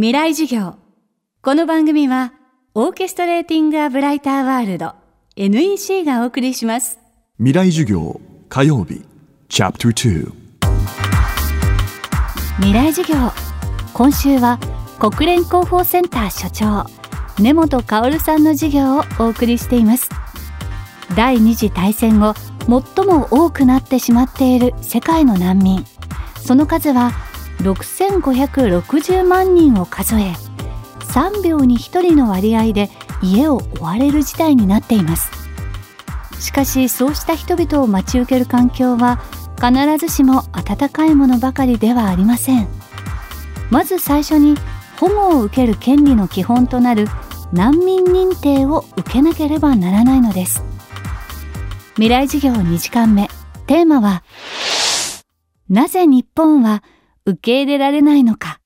未来授業。この番組はオーケストレーティング・ア・ブライター・ワールド NEC がお送りします。未来授業火曜日チャプター未来授業。今週は国連広報センター所長根本薫さんの授業をお送りしています。第二次大戦後最も多くなってしまっている世界の難民。その数は6560万人を数え3秒に1人の割合で家を追われる事態になっています。しかしそうした人々を待ち受ける環境は必ずしも温かいものばかりではありません。まず最初に保護を受ける権利の基本となる難民認定を受けなければならないのです。未来授業2時間目。テーマはなぜ日本は受け入れられないのか。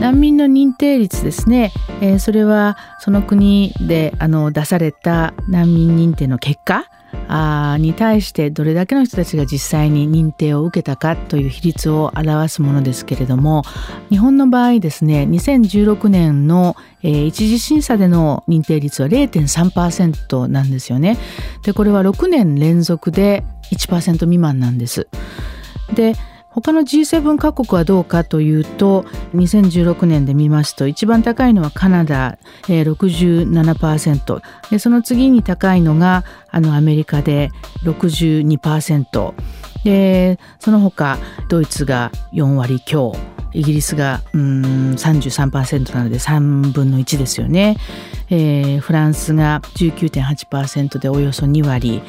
難民の認定率ですね、えー、それはその国であの出された難民認定の結果あに対してどれだけの人たちが実際に認定を受けたかという比率を表すものですけれども日本の場合ですね2016年の、えー、一次審査での認定率は0.3%なんですよね。でこれは6年連続で1%未満なんです。で他の G7 各国はどうかというと2016年で見ますと一番高いのはカナダ、えー、67%でその次に高いのがあのアメリカで62%でその他ドイツが4割強。イギリスがうん33%なので3分の1ですよね、えー、フランスが19.8%でおよそ2割。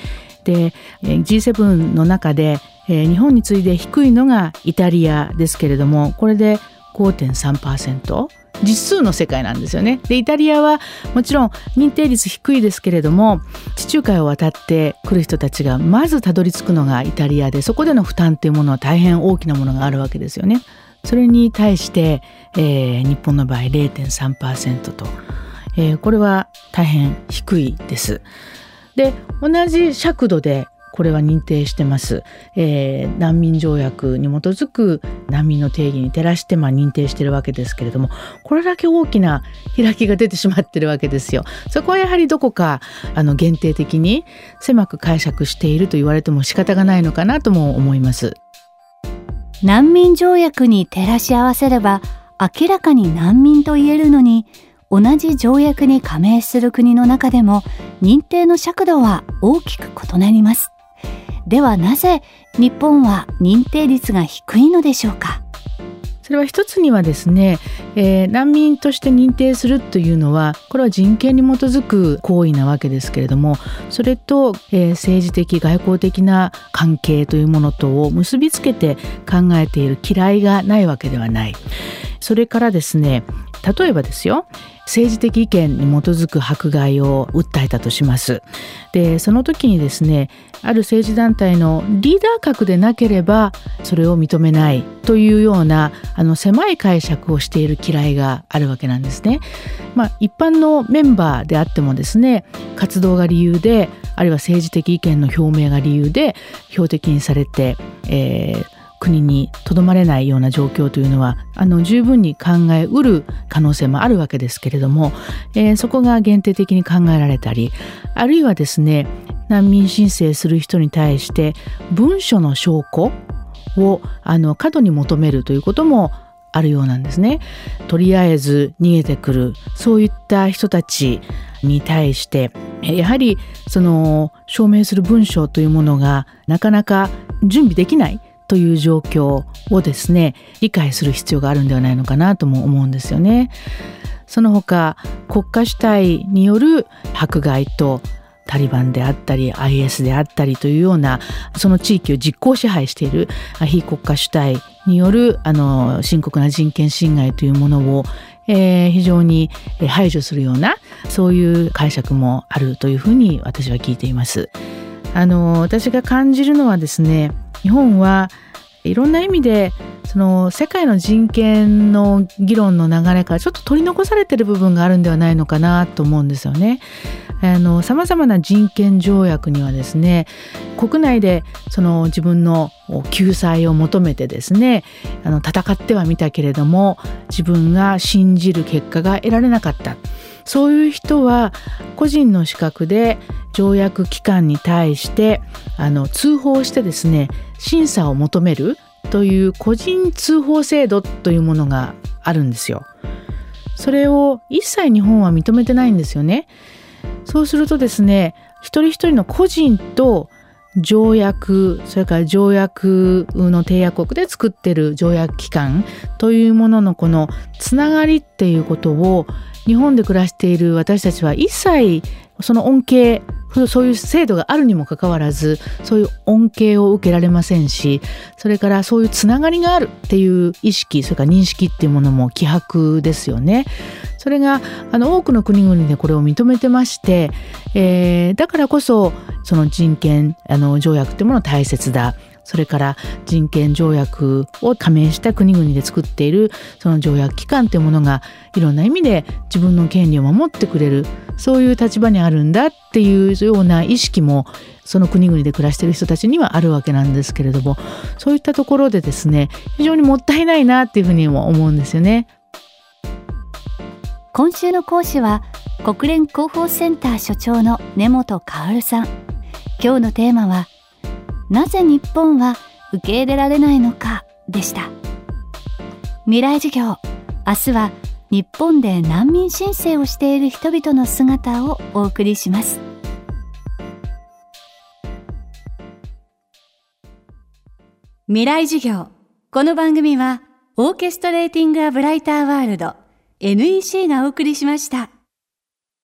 で G7 の中で、日本に次いで低いのがイタリアですけれどもこれで5.3%実数の世界なんですよね。でイタリアはもちろん認定率低いですけれども地中海を渡ってくる人たちがまずたどり着くのがイタリアでそこでの負担っていうものは大変大きなものがあるわけですよね。それに対して、えー、日本の場合0.3%と、えー、これは大変低いです。で同じ尺度でこれは認定してます、えー、難民条約に基づく難民の定義に照らしてまあ認定してるわけですけれどもこれだけ大きな開きが出てしまってるわけですよ。そこはやはりどこかあの限定的に狭く解釈していると言われても仕方がないのかなとも思います。難民条約に照らし合わせれば明らかに難民と言えるのに同じ条約に加盟する国の中でも認定の尺度は大きく異なります。ではなぜ日本は認定率が低いのでしょうか？それは一つにはですね、えー、難民として認定するというのはこれは人権に基づく行為なわけですけれどもそれと、えー、政治的外交的な関係というものとを結びつけて考えている嫌いがないわけではない。それからですね例えばですよ政治的意見に基づく迫害を訴えたとしますでその時にですねある政治団体のリーダー格でなければそれを認めないというようなあの狭い解釈をしている嫌いがあるわけなんですね。まあ、一般のメンバーであってもですね活動が理由であるいは政治的意見の表明が理由で標的にされて、えー、国にとどまれないような状況というのはあの十分に考えうる可能性もあるわけですけれども、えー、そこが限定的に考えられたりあるいはですね難民申請する人に対して文書の証拠をあの過度に求めるということもあるようなんですね。とりあえず逃げてくるそういった人たちに対してやはりその証明する文章というものがなかなか準備できないという状況をですね理解する必要があるんではないのかなとも思うんですよね。その他国家主体による迫害とタリバンであったり IS であったりというようなその地域を実効支配している非国家主体によるあの深刻な人権侵害というものを、えー、非常に排除するようなそういう解釈もあるというふうに私は聞いています。あの私が感じるのはですね日本はいろんな意味でその世界の人権の議論の流れからちょっと取り残されてる部分があるんではないのかなと思うんですよね。あの様々な人権条約にはですね国内でその自分の救済を求めてですねあの戦ってはみたけれども自分が信じる結果が得られなかったそういう人は個人の資格で条約機関に対してあの通報してですね審査を求めるという個人通報制度というものがあるんですよ。それを一切日本は認めてないんですよね。そうするとですね、一人一人の個人と条約、それから条約の締約国で作ってる条約機関というもののこのつながりっていうことを日本で暮らしている私たちは一切その恩恵そういう制度があるにもかかわらずそういう恩恵を受けられませんしそれからそういうつながりがあるっていう意識それから認識っていうものも希薄ですよね。それがあの多くの国々でこれを認めてまして、えー、だからこそその人権あの条約っていうもの大切だそれから人権条約を加盟した国々で作っているその条約機関というものがいろんな意味で自分の権利を守ってくれるそういう立場にあるんだっていうような意識もその国々で暮らしている人たちにはあるわけなんですけれどもそういったところでですね非常にもったいないなっていうふうにも思うんですよね。今週の講師は国連広報センター所長の根本薫さん今日のテーマはなぜ日本は受け入れられないのかでした未来授業明日は日本で難民申請をしている人々の姿をお送りします未来授業この番組はオーケストレーティング・ア・ブライター・ワールド NEC がお送りしました。